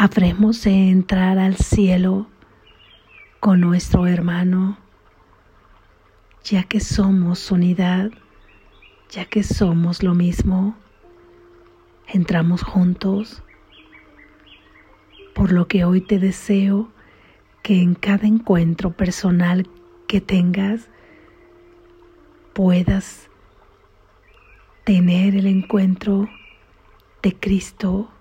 habremos de entrar al cielo con nuestro hermano, ya que somos unidad, ya que somos lo mismo, entramos juntos, por lo que hoy te deseo que en cada encuentro personal que tengas puedas tener el encuentro de Cristo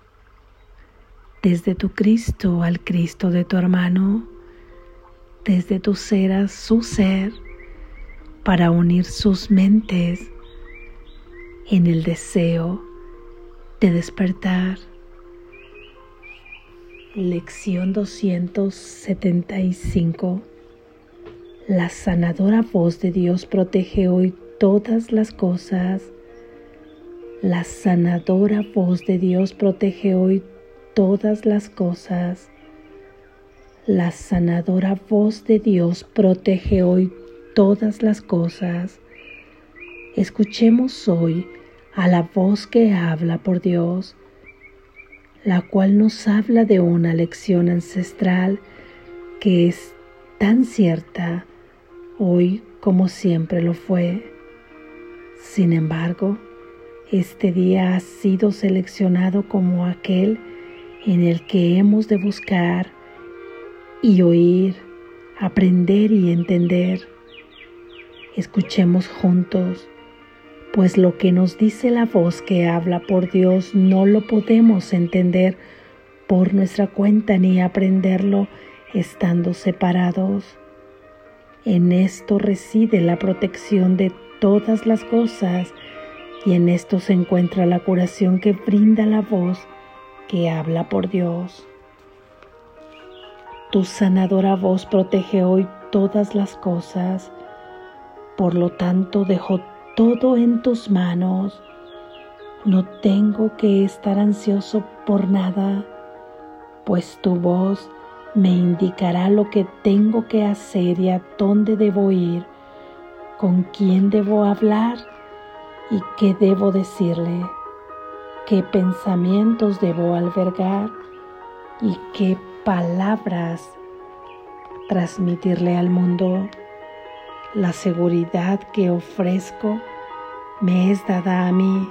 desde tu Cristo al Cristo de tu hermano, desde tu ser a su ser, para unir sus mentes en el deseo de despertar. Lección 275. La sanadora voz de Dios protege hoy todas las cosas. La sanadora voz de Dios protege hoy todas las cosas. La sanadora voz de Dios protege hoy todas las cosas. Escuchemos hoy a la voz que habla por Dios, la cual nos habla de una lección ancestral que es tan cierta hoy como siempre lo fue. Sin embargo, este día ha sido seleccionado como aquel en el que hemos de buscar y oír, aprender y entender. Escuchemos juntos, pues lo que nos dice la voz que habla por Dios no lo podemos entender por nuestra cuenta ni aprenderlo estando separados. En esto reside la protección de todas las cosas y en esto se encuentra la curación que brinda la voz que habla por Dios. Tu sanadora voz protege hoy todas las cosas, por lo tanto dejo todo en tus manos. No tengo que estar ansioso por nada, pues tu voz me indicará lo que tengo que hacer y a dónde debo ir, con quién debo hablar y qué debo decirle qué pensamientos debo albergar y qué palabras transmitirle al mundo. La seguridad que ofrezco me es dada a mí.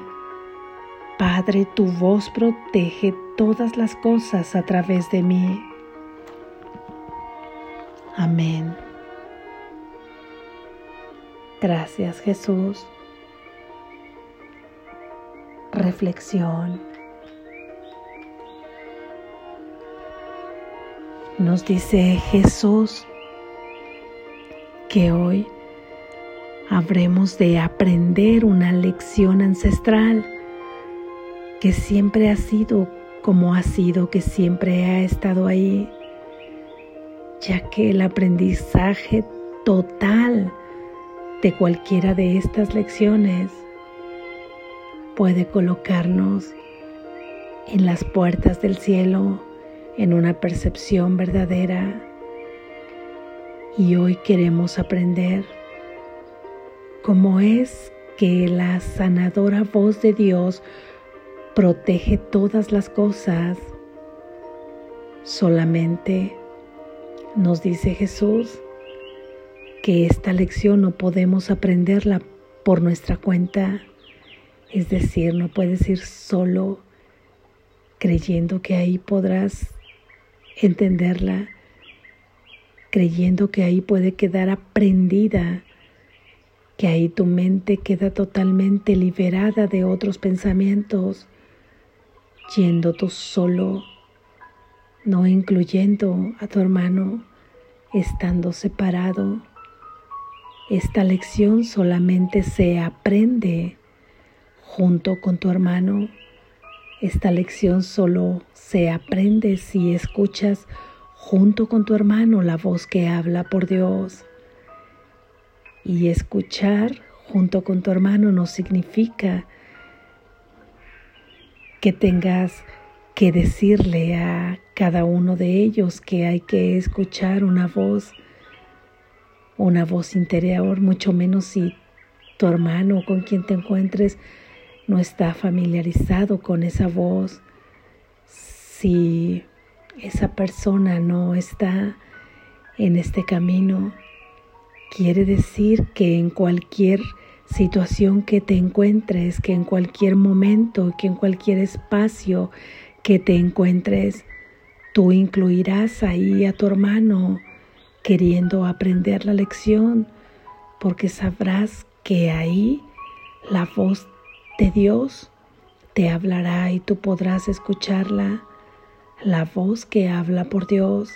Padre, tu voz protege todas las cosas a través de mí. Amén. Gracias Jesús reflexión. Nos dice Jesús que hoy habremos de aprender una lección ancestral que siempre ha sido como ha sido, que siempre ha estado ahí, ya que el aprendizaje total de cualquiera de estas lecciones puede colocarnos en las puertas del cielo en una percepción verdadera. Y hoy queremos aprender cómo es que la sanadora voz de Dios protege todas las cosas. Solamente nos dice Jesús que esta lección no podemos aprenderla por nuestra cuenta es decir, no puedes ir solo creyendo que ahí podrás entenderla, creyendo que ahí puede quedar aprendida, que ahí tu mente queda totalmente liberada de otros pensamientos, yendo tú solo, no incluyendo a tu hermano, estando separado. Esta lección solamente se aprende junto con tu hermano. Esta lección solo se aprende si escuchas junto con tu hermano la voz que habla por Dios. Y escuchar junto con tu hermano no significa que tengas que decirle a cada uno de ellos que hay que escuchar una voz, una voz interior, mucho menos si tu hermano con quien te encuentres no está familiarizado con esa voz, si esa persona no está en este camino, quiere decir que en cualquier situación que te encuentres, que en cualquier momento, que en cualquier espacio que te encuentres, tú incluirás ahí a tu hermano queriendo aprender la lección, porque sabrás que ahí la voz de Dios te hablará y tú podrás escucharla, la voz que habla por Dios,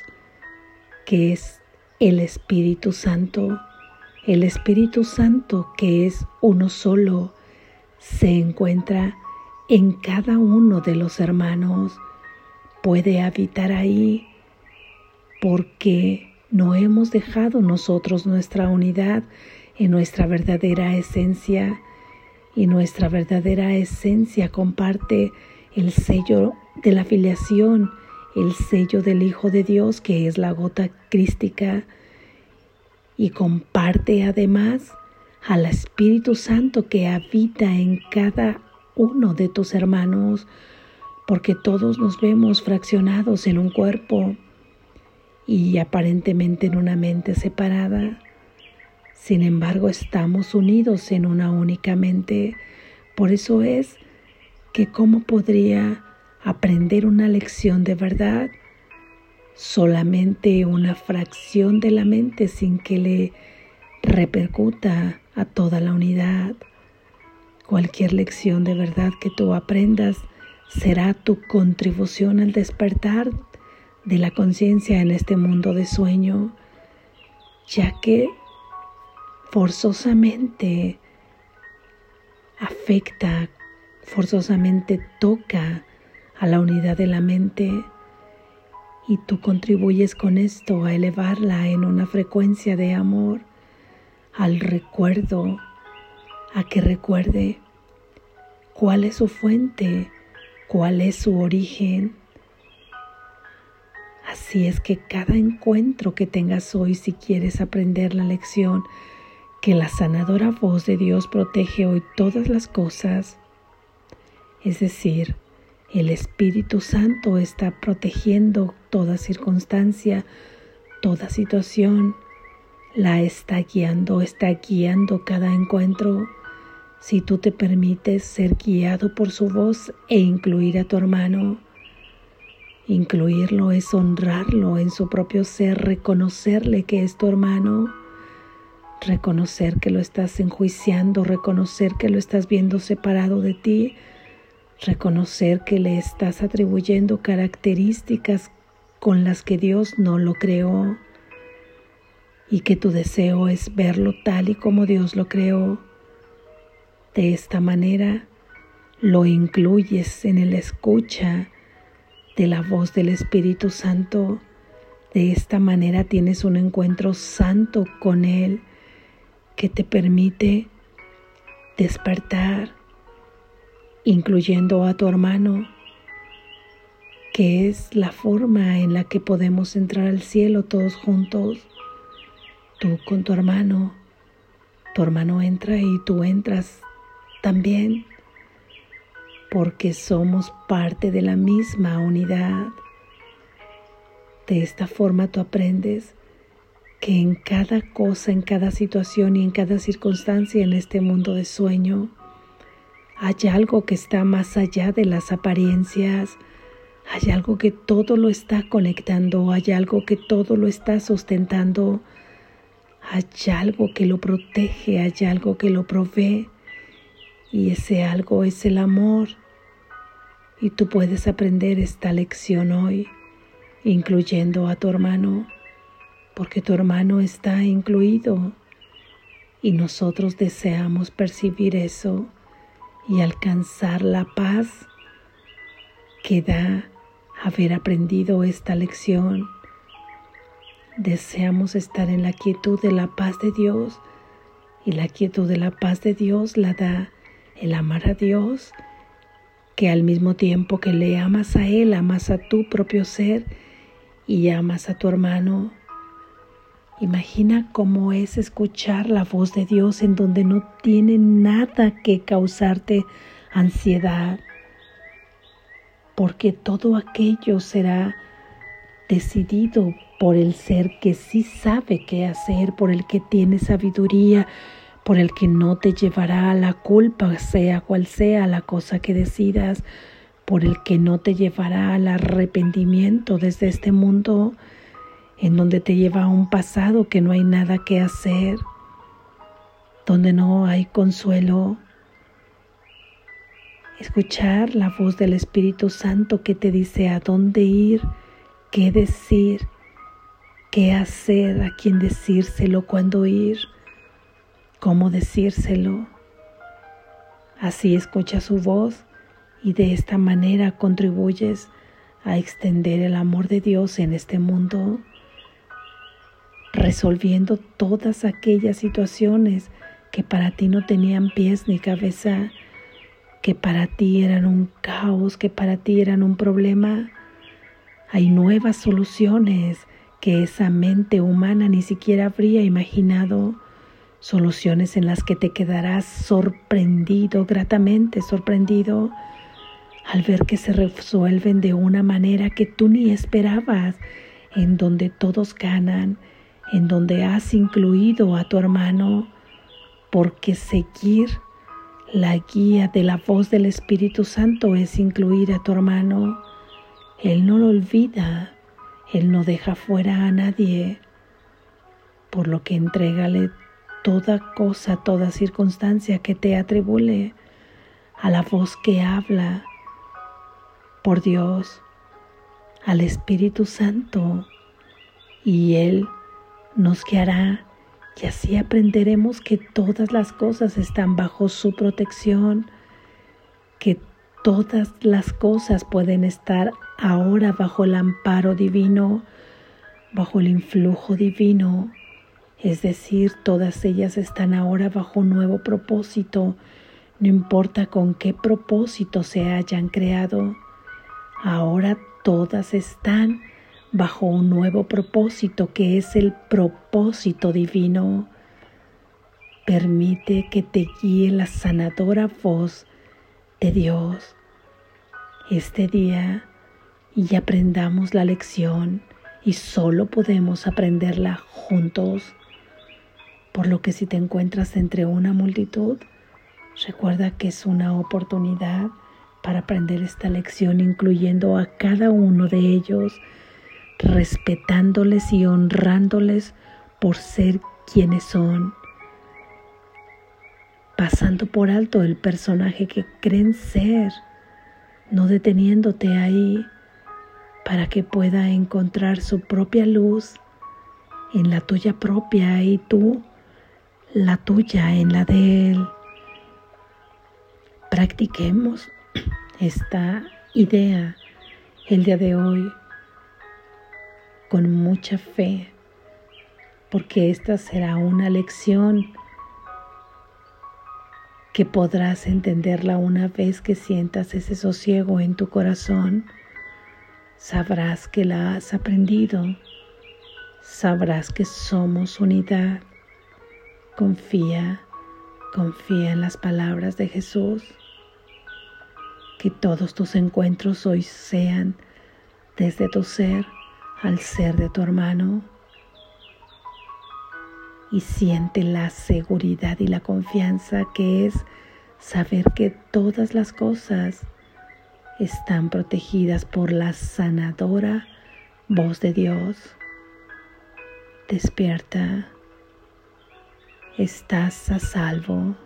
que es el Espíritu Santo. El Espíritu Santo, que es uno solo, se encuentra en cada uno de los hermanos, puede habitar ahí porque no hemos dejado nosotros nuestra unidad en nuestra verdadera esencia y nuestra verdadera esencia comparte el sello de la filiación, el sello del Hijo de Dios que es la gota crística y comparte además al Espíritu Santo que habita en cada uno de tus hermanos, porque todos nos vemos fraccionados en un cuerpo y aparentemente en una mente separada. Sin embargo, estamos unidos en una única mente. Por eso es que cómo podría aprender una lección de verdad solamente una fracción de la mente sin que le repercuta a toda la unidad. Cualquier lección de verdad que tú aprendas será tu contribución al despertar de la conciencia en este mundo de sueño, ya que forzosamente afecta, forzosamente toca a la unidad de la mente y tú contribuyes con esto a elevarla en una frecuencia de amor al recuerdo, a que recuerde cuál es su fuente, cuál es su origen. Así es que cada encuentro que tengas hoy, si quieres aprender la lección, que la sanadora voz de Dios protege hoy todas las cosas, es decir, el Espíritu Santo está protegiendo toda circunstancia, toda situación. La está guiando, está guiando cada encuentro. Si tú te permites ser guiado por su voz e incluir a tu hermano, incluirlo es honrarlo en su propio ser, reconocerle que es tu hermano, reconocer que lo estás enjuiciando, reconocer que lo estás viendo separado de ti, reconocer que le estás atribuyendo características con las que Dios no lo creó y que tu deseo es verlo tal y como Dios lo creó. De esta manera lo incluyes en el escucha de la voz del Espíritu Santo. De esta manera tienes un encuentro santo con Él que te permite despertar incluyendo a tu hermano, que es la forma en la que podemos entrar al cielo todos juntos, tú con tu hermano, tu hermano entra y tú entras también, porque somos parte de la misma unidad. De esta forma tú aprendes que en cada cosa, en cada situación y en cada circunstancia en este mundo de sueño, hay algo que está más allá de las apariencias. Hay algo que todo lo está conectando. Hay algo que todo lo está sustentando. Hay algo que lo protege. Hay algo que lo provee. Y ese algo es el amor. Y tú puedes aprender esta lección hoy, incluyendo a tu hermano, porque tu hermano está incluido. Y nosotros deseamos percibir eso y alcanzar la paz que da haber aprendido esta lección. Deseamos estar en la quietud de la paz de Dios y la quietud de la paz de Dios la da el amar a Dios, que al mismo tiempo que le amas a Él, amas a tu propio ser y amas a tu hermano Imagina cómo es escuchar la voz de Dios en donde no tiene nada que causarte ansiedad, porque todo aquello será decidido por el ser que sí sabe qué hacer, por el que tiene sabiduría, por el que no te llevará a la culpa, sea cual sea la cosa que decidas, por el que no te llevará al arrepentimiento desde este mundo en donde te lleva a un pasado que no hay nada que hacer, donde no hay consuelo. Escuchar la voz del Espíritu Santo que te dice a dónde ir, qué decir, qué hacer, a quién decírselo, cuándo ir, cómo decírselo. Así escucha su voz y de esta manera contribuyes a extender el amor de Dios en este mundo, resolviendo todas aquellas situaciones que para ti no tenían pies ni cabeza, que para ti eran un caos, que para ti eran un problema. Hay nuevas soluciones que esa mente humana ni siquiera habría imaginado, soluciones en las que te quedarás sorprendido, gratamente sorprendido, al ver que se resuelven de una manera que tú ni esperabas, en donde todos ganan, en donde has incluido a tu hermano, porque seguir la guía de la voz del Espíritu Santo es incluir a tu hermano. Él no lo olvida, Él no deja fuera a nadie, por lo que entrégale toda cosa, toda circunstancia que te atribule a la voz que habla por Dios, al Espíritu Santo, y Él nos guiará y así aprenderemos que todas las cosas están bajo su protección, que todas las cosas pueden estar ahora bajo el amparo divino, bajo el influjo divino, es decir, todas ellas están ahora bajo un nuevo propósito, no importa con qué propósito se hayan creado, ahora todas están bajo un nuevo propósito que es el propósito divino. Permite que te guíe la sanadora voz de Dios este día y aprendamos la lección y solo podemos aprenderla juntos. Por lo que si te encuentras entre una multitud, recuerda que es una oportunidad para aprender esta lección incluyendo a cada uno de ellos respetándoles y honrándoles por ser quienes son, pasando por alto el personaje que creen ser, no deteniéndote ahí para que pueda encontrar su propia luz en la tuya propia y tú la tuya en la de él. Practiquemos esta idea el día de hoy con mucha fe, porque esta será una lección que podrás entenderla una vez que sientas ese sosiego en tu corazón. Sabrás que la has aprendido, sabrás que somos unidad. Confía, confía en las palabras de Jesús. Que todos tus encuentros hoy sean desde tu ser al ser de tu hermano y siente la seguridad y la confianza que es saber que todas las cosas están protegidas por la sanadora voz de Dios. Despierta, estás a salvo.